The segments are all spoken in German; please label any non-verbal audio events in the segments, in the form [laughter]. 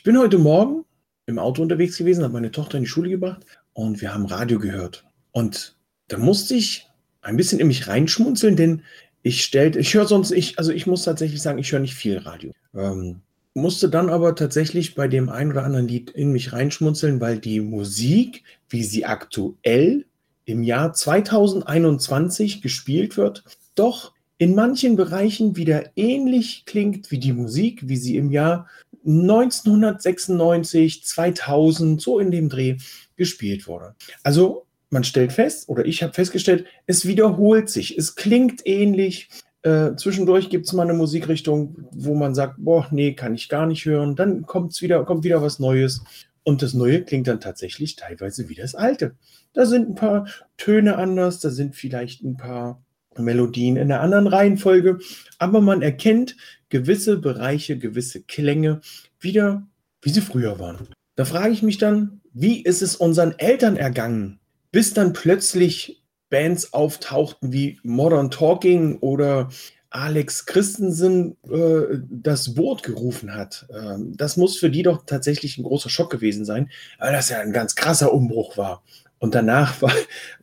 Ich bin heute Morgen im Auto unterwegs gewesen, habe meine Tochter in die Schule gebracht und wir haben Radio gehört. Und da musste ich ein bisschen in mich reinschmunzeln, denn ich stellte, ich höre sonst, ich, also ich muss tatsächlich sagen, ich höre nicht viel Radio. Ähm, musste dann aber tatsächlich bei dem einen oder anderen Lied in mich reinschmunzeln, weil die Musik, wie sie aktuell im Jahr 2021 gespielt wird, doch in manchen Bereichen wieder ähnlich klingt wie die Musik, wie sie im Jahr 1996, 2000, so in dem Dreh gespielt wurde. Also man stellt fest, oder ich habe festgestellt, es wiederholt sich, es klingt ähnlich. Äh, zwischendurch gibt es mal eine Musikrichtung, wo man sagt, boah, nee, kann ich gar nicht hören. Dann kommt's wieder, kommt wieder was Neues. Und das Neue klingt dann tatsächlich teilweise wie das Alte. Da sind ein paar Töne anders, da sind vielleicht ein paar Melodien in einer anderen Reihenfolge, aber man erkennt gewisse Bereiche, gewisse Klänge wieder, wie sie früher waren. Da frage ich mich dann, wie ist es unseren Eltern ergangen, bis dann plötzlich Bands auftauchten wie Modern Talking oder Alex Christensen äh, das Boot gerufen hat. Ähm, das muss für die doch tatsächlich ein großer Schock gewesen sein, weil das ja ein ganz krasser Umbruch war. Und danach war,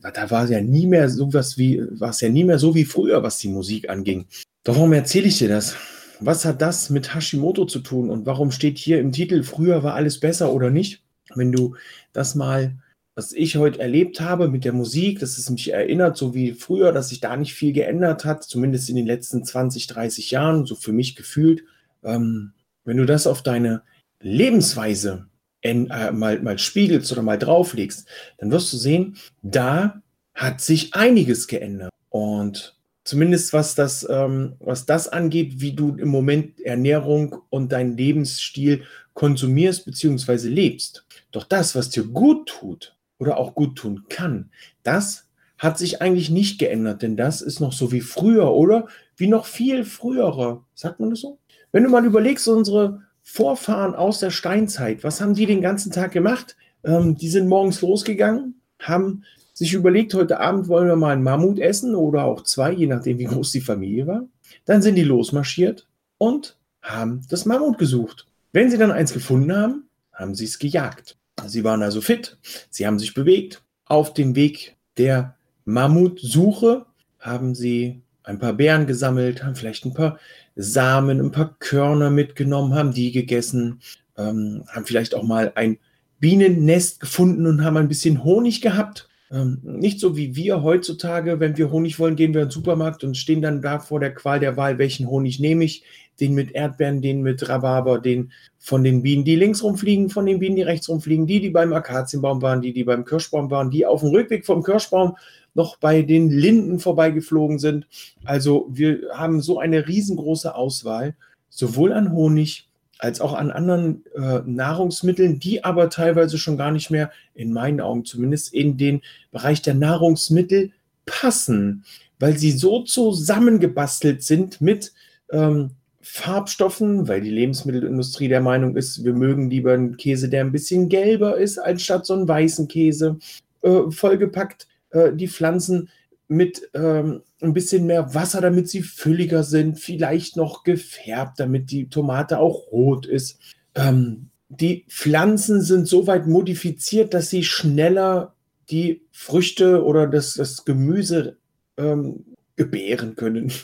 [laughs] da war es ja nie mehr so was wie, war es ja nie mehr so wie früher, was die Musik anging. Doch warum erzähle ich dir das? Was hat das mit Hashimoto zu tun? Und warum steht hier im Titel, früher war alles besser oder nicht? Wenn du das mal, was ich heute erlebt habe mit der Musik, dass es mich erinnert, so wie früher, dass sich da nicht viel geändert hat, zumindest in den letzten 20, 30 Jahren, so für mich gefühlt. Ähm, wenn du das auf deine Lebensweise äh, mal, mal spiegelst oder mal drauflegst, dann wirst du sehen, da hat sich einiges geändert. Und zumindest was das, ähm, was das angeht, wie du im Moment Ernährung und deinen Lebensstil konsumierst bzw. lebst. Doch das, was dir gut tut oder auch gut tun kann, das hat sich eigentlich nicht geändert, denn das ist noch so wie früher oder wie noch viel frühere. Sagt man das so? Wenn du mal überlegst, unsere Vorfahren aus der Steinzeit, was haben die den ganzen Tag gemacht? Ähm, die sind morgens losgegangen, haben sich überlegt, heute Abend wollen wir mal einen Mammut essen oder auch zwei, je nachdem, wie groß die Familie war. Dann sind die losmarschiert und haben das Mammut gesucht. Wenn sie dann eins gefunden haben, haben sie es gejagt. Sie waren also fit, sie haben sich bewegt. Auf dem Weg der Mammutsuche haben sie ein paar Beeren gesammelt, haben vielleicht ein paar Samen, ein paar Körner mitgenommen, haben die gegessen, ähm, haben vielleicht auch mal ein Bienennest gefunden und haben ein bisschen Honig gehabt. Ähm, nicht so wie wir heutzutage, wenn wir Honig wollen, gehen wir in den Supermarkt und stehen dann da vor der Qual der Wahl, welchen Honig nehme ich? Den mit Erdbeeren, den mit Rhabarber, den von den Bienen, die links rumfliegen, von den Bienen, die rechts rumfliegen, die, die beim Akazienbaum waren, die, die beim Kirschbaum waren, die auf dem Rückweg vom Kirschbaum noch bei den Linden vorbeigeflogen sind. Also wir haben so eine riesengroße Auswahl, sowohl an Honig als auch an anderen äh, Nahrungsmitteln, die aber teilweise schon gar nicht mehr, in meinen Augen zumindest, in den Bereich der Nahrungsmittel passen, weil sie so zusammengebastelt sind mit ähm, Farbstoffen, weil die Lebensmittelindustrie der Meinung ist, wir mögen lieber einen Käse, der ein bisschen gelber ist, anstatt so einen weißen Käse, äh, vollgepackt äh, die Pflanzen mit ähm, ein bisschen mehr Wasser, damit sie fülliger sind, vielleicht noch gefärbt, damit die Tomate auch rot ist. Ähm, die Pflanzen sind so weit modifiziert, dass sie schneller die Früchte oder das, das Gemüse ähm, gebären können. [laughs]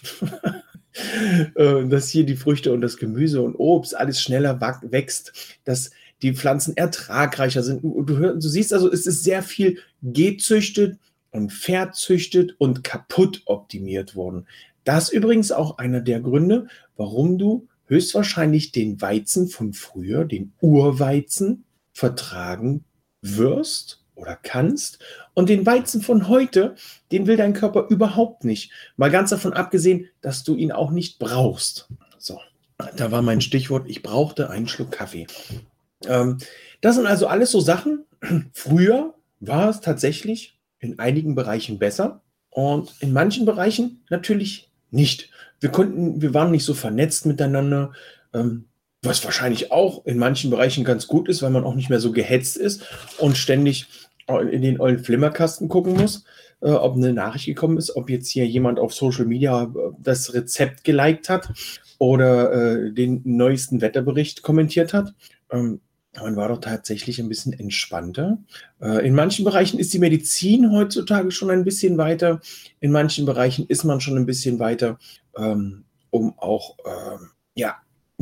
Äh, dass hier die Früchte und das Gemüse und Obst alles schneller wächst, dass die Pflanzen ertragreicher sind. Du, du, du siehst also, es ist sehr viel gezüchtet verzüchtet und kaputt optimiert worden. Das ist übrigens auch einer der Gründe, warum du höchstwahrscheinlich den Weizen von früher, den Urweizen, vertragen wirst oder kannst. Und den Weizen von heute, den will dein Körper überhaupt nicht. Mal ganz davon abgesehen, dass du ihn auch nicht brauchst. So, da war mein Stichwort, ich brauchte einen Schluck Kaffee. Ähm, das sind also alles so Sachen. [clears throat] Früher war es tatsächlich in einigen Bereichen besser und in manchen Bereichen natürlich nicht. Wir konnten, wir waren nicht so vernetzt miteinander. Ähm, was wahrscheinlich auch in manchen Bereichen ganz gut ist, weil man auch nicht mehr so gehetzt ist und ständig in den ollen Flimmerkasten gucken muss, äh, ob eine Nachricht gekommen ist, ob jetzt hier jemand auf Social Media äh, das Rezept geliked hat oder äh, den neuesten Wetterbericht kommentiert hat. Ähm, man war doch tatsächlich ein bisschen entspannter. Äh, in manchen Bereichen ist die Medizin heutzutage schon ein bisschen weiter. In manchen Bereichen ist man schon ein bisschen weiter, ähm, um auch ähm, ja,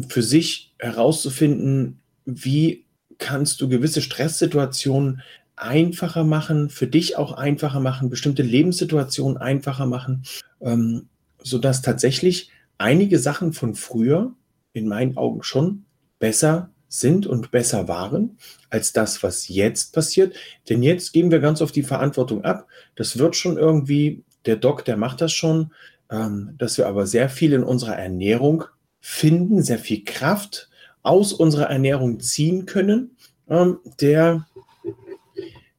für sich herauszufinden, wie kannst du gewisse Stresssituationen einfacher machen, für dich auch einfacher machen, bestimmte Lebenssituationen einfacher machen, ähm, sodass tatsächlich einige Sachen von früher in meinen Augen schon besser sind und besser waren als das, was jetzt passiert. Denn jetzt geben wir ganz oft die Verantwortung ab. Das wird schon irgendwie, der Doc, der macht das schon, ähm, dass wir aber sehr viel in unserer Ernährung finden, sehr viel Kraft aus unserer Ernährung ziehen können, ähm, der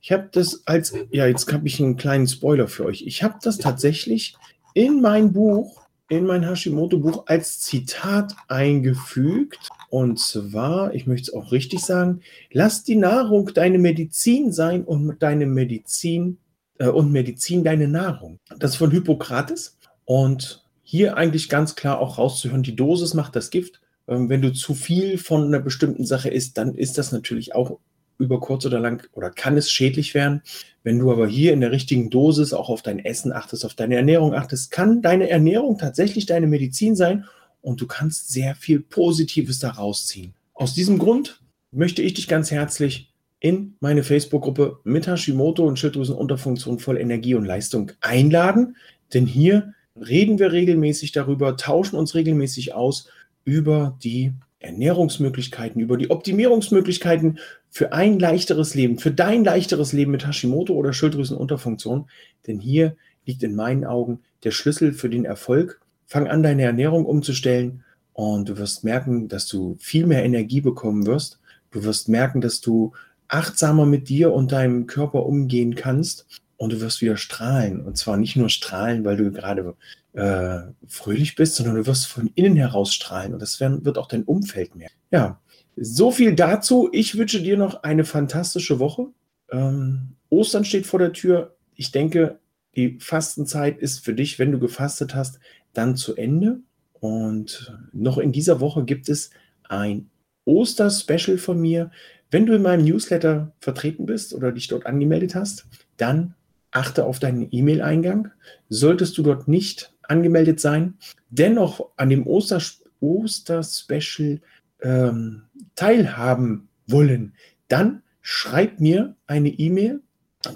ich habe das als, ja, jetzt habe ich einen kleinen Spoiler für euch. Ich habe das tatsächlich in mein Buch, in mein Hashimoto-Buch als Zitat eingefügt. Und zwar, ich möchte es auch richtig sagen, lass die Nahrung deine Medizin sein und deine Medizin äh, und Medizin deine Nahrung. Das ist von Hippokrates. Und hier eigentlich ganz klar auch rauszuhören, die Dosis macht das Gift. Ähm, wenn du zu viel von einer bestimmten Sache isst, dann ist das natürlich auch über kurz oder lang oder kann es schädlich werden. Wenn du aber hier in der richtigen Dosis auch auf dein Essen achtest, auf deine Ernährung achtest, kann deine Ernährung tatsächlich deine Medizin sein und du kannst sehr viel Positives daraus ziehen. Aus diesem Grund möchte ich dich ganz herzlich in meine Facebook-Gruppe mit Hashimoto und Schilddrüsenunterfunktion voll Energie und Leistung einladen, denn hier reden wir regelmäßig darüber, tauschen uns regelmäßig aus über die Ernährungsmöglichkeiten, über die Optimierungsmöglichkeiten für ein leichteres Leben, für dein leichteres Leben mit Hashimoto oder Schilddrüsenunterfunktion. Denn hier liegt in meinen Augen der Schlüssel für den Erfolg. Fang an, deine Ernährung umzustellen und du wirst merken, dass du viel mehr Energie bekommen wirst. Du wirst merken, dass du achtsamer mit dir und deinem Körper umgehen kannst und du wirst wieder strahlen. Und zwar nicht nur strahlen, weil du gerade äh, fröhlich bist, sondern du wirst von innen heraus strahlen und das wird auch dein Umfeld mehr. Ja, so viel dazu. Ich wünsche dir noch eine fantastische Woche. Ähm, Ostern steht vor der Tür. Ich denke, die Fastenzeit ist für dich, wenn du gefastet hast, dann zu Ende. Und noch in dieser Woche gibt es ein Oster-Special von mir. Wenn du in meinem Newsletter vertreten bist oder dich dort angemeldet hast, dann achte auf deinen E-Mail-Eingang. Solltest du dort nicht angemeldet sein, dennoch an dem Oster-Special ähm, teilhaben wollen, dann schreib mir eine E-Mail.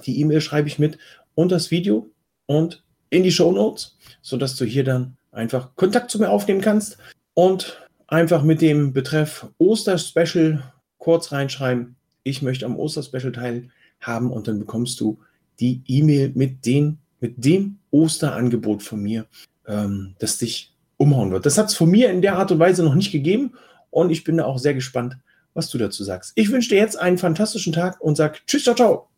Die E-Mail schreibe ich mit und das Video und in die Show Notes, sodass du hier dann einfach Kontakt zu mir aufnehmen kannst und einfach mit dem Betreff Oster-Special kurz reinschreiben. Ich möchte am Oster-Special teilhaben und dann bekommst du die E-Mail mit, mit dem Osterangebot von mir, ähm, das dich umhauen wird. Das hat es von mir in der Art und Weise noch nicht gegeben und ich bin da auch sehr gespannt, was du dazu sagst. Ich wünsche dir jetzt einen fantastischen Tag und sag Tschüss, ciao, ciao.